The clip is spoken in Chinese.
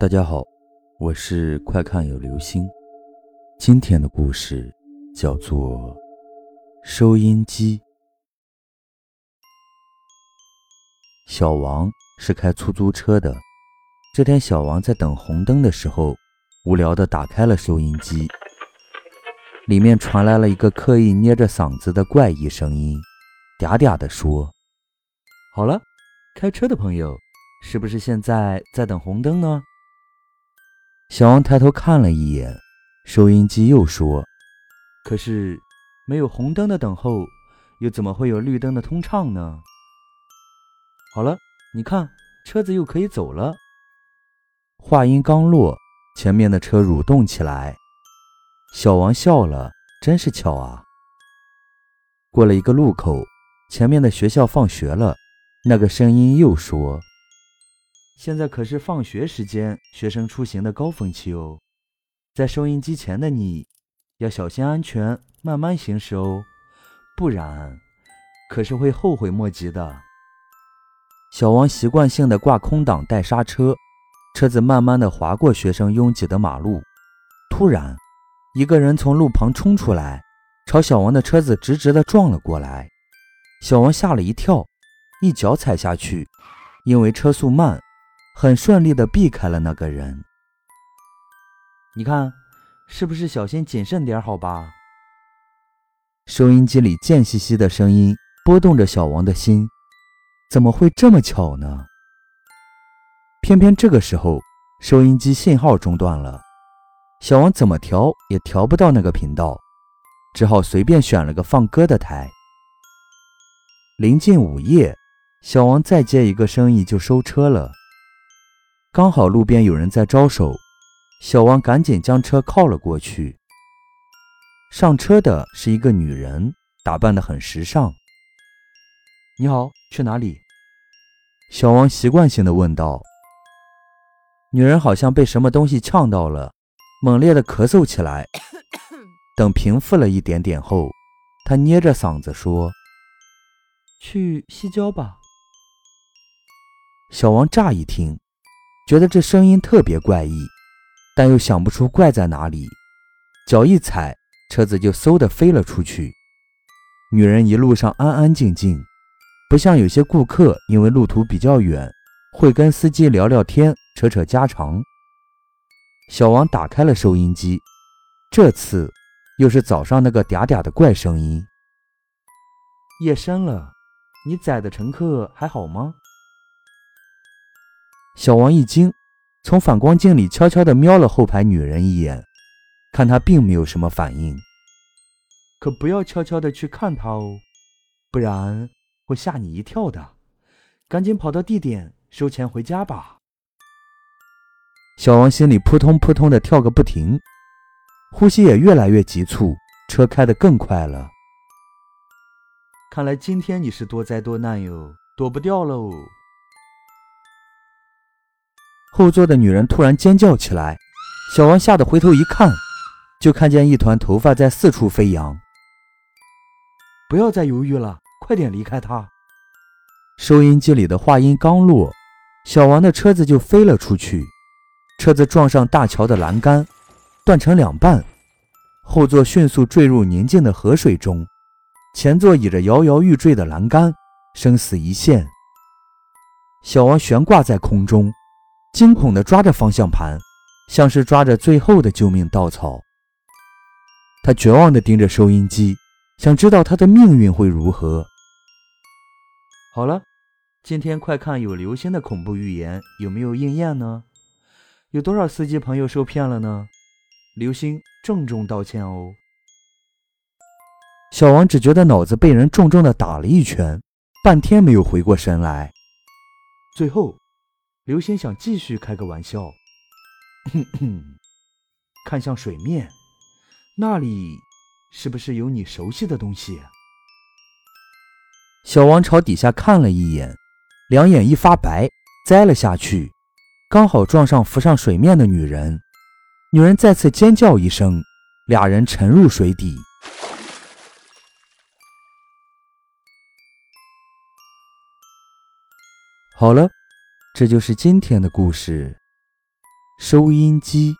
大家好，我是快看有流星。今天的故事叫做收音机。小王是开出租车的。这天，小王在等红灯的时候，无聊的打开了收音机，里面传来了一个刻意捏着嗓子的怪异声音，嗲嗲的说：“好了，开车的朋友，是不是现在在等红灯呢？”小王抬头看了一眼，收音机又说：“可是，没有红灯的等候，又怎么会有绿灯的通畅呢？”好了，你看，车子又可以走了。话音刚落，前面的车蠕动起来。小王笑了，真是巧啊。过了一个路口，前面的学校放学了，那个声音又说。现在可是放学时间，学生出行的高峰期哦。在收音机前的你，要小心安全，慢慢行驶哦，不然可是会后悔莫及的。小王习惯性的挂空挡带刹车，车子慢慢的滑过学生拥挤的马路。突然，一个人从路旁冲出来，朝小王的车子直直的撞了过来。小王吓了一跳，一脚踩下去，因为车速慢。很顺利的避开了那个人。你看，是不是小心谨慎点好吧？收音机里贱兮兮的声音拨动着小王的心，怎么会这么巧呢？偏偏这个时候，收音机信号中断了，小王怎么调也调不到那个频道，只好随便选了个放歌的台。临近午夜，小王再接一个生意就收车了。刚好路边有人在招手，小王赶紧将车靠了过去。上车的是一个女人，打扮得很时尚。你好，去哪里？小王习惯性的问道。女人好像被什么东西呛到了，猛烈的咳嗽起来。等平复了一点点后，她捏着嗓子说：“去西郊吧。”小王乍一听。觉得这声音特别怪异，但又想不出怪在哪里。脚一踩，车子就嗖的飞了出去。女人一路上安安静静，不像有些顾客因为路途比较远，会跟司机聊聊天、扯扯家常。小王打开了收音机，这次又是早上那个嗲嗲的怪声音。夜深了，你载的乘客还好吗？小王一惊，从反光镜里悄悄地瞄了后排女人一眼，看她并没有什么反应。可不要悄悄地去看她哦，不然会吓你一跳的。赶紧跑到地点收钱回家吧。小王心里扑通扑通地跳个不停，呼吸也越来越急促，车开得更快了。看来今天你是多灾多难哟，躲不掉喽。后座的女人突然尖叫起来，小王吓得回头一看，就看见一团头发在四处飞扬。不要再犹豫了，快点离开他！收音机里的话音刚落，小王的车子就飞了出去，车子撞上大桥的栏杆，断成两半，后座迅速坠入宁静的河水中，前座倚着摇摇欲坠的栏杆，生死一线。小王悬挂在空中。惊恐地抓着方向盘，像是抓着最后的救命稻草。他绝望地盯着收音机，想知道他的命运会如何。好了，今天快看有流星的恐怖预言有没有应验呢？有多少司机朋友受骗了呢？流星郑重道歉哦。小王只觉得脑子被人重重地打了一拳，半天没有回过神来。最后。刘星想继续开个玩笑，看向水面，那里是不是有你熟悉的东西？小王朝底下看了一眼，两眼一发白，栽了下去，刚好撞上浮上水面的女人。女人再次尖叫一声，俩人沉入水底。好了。这就是今天的故事。收音机。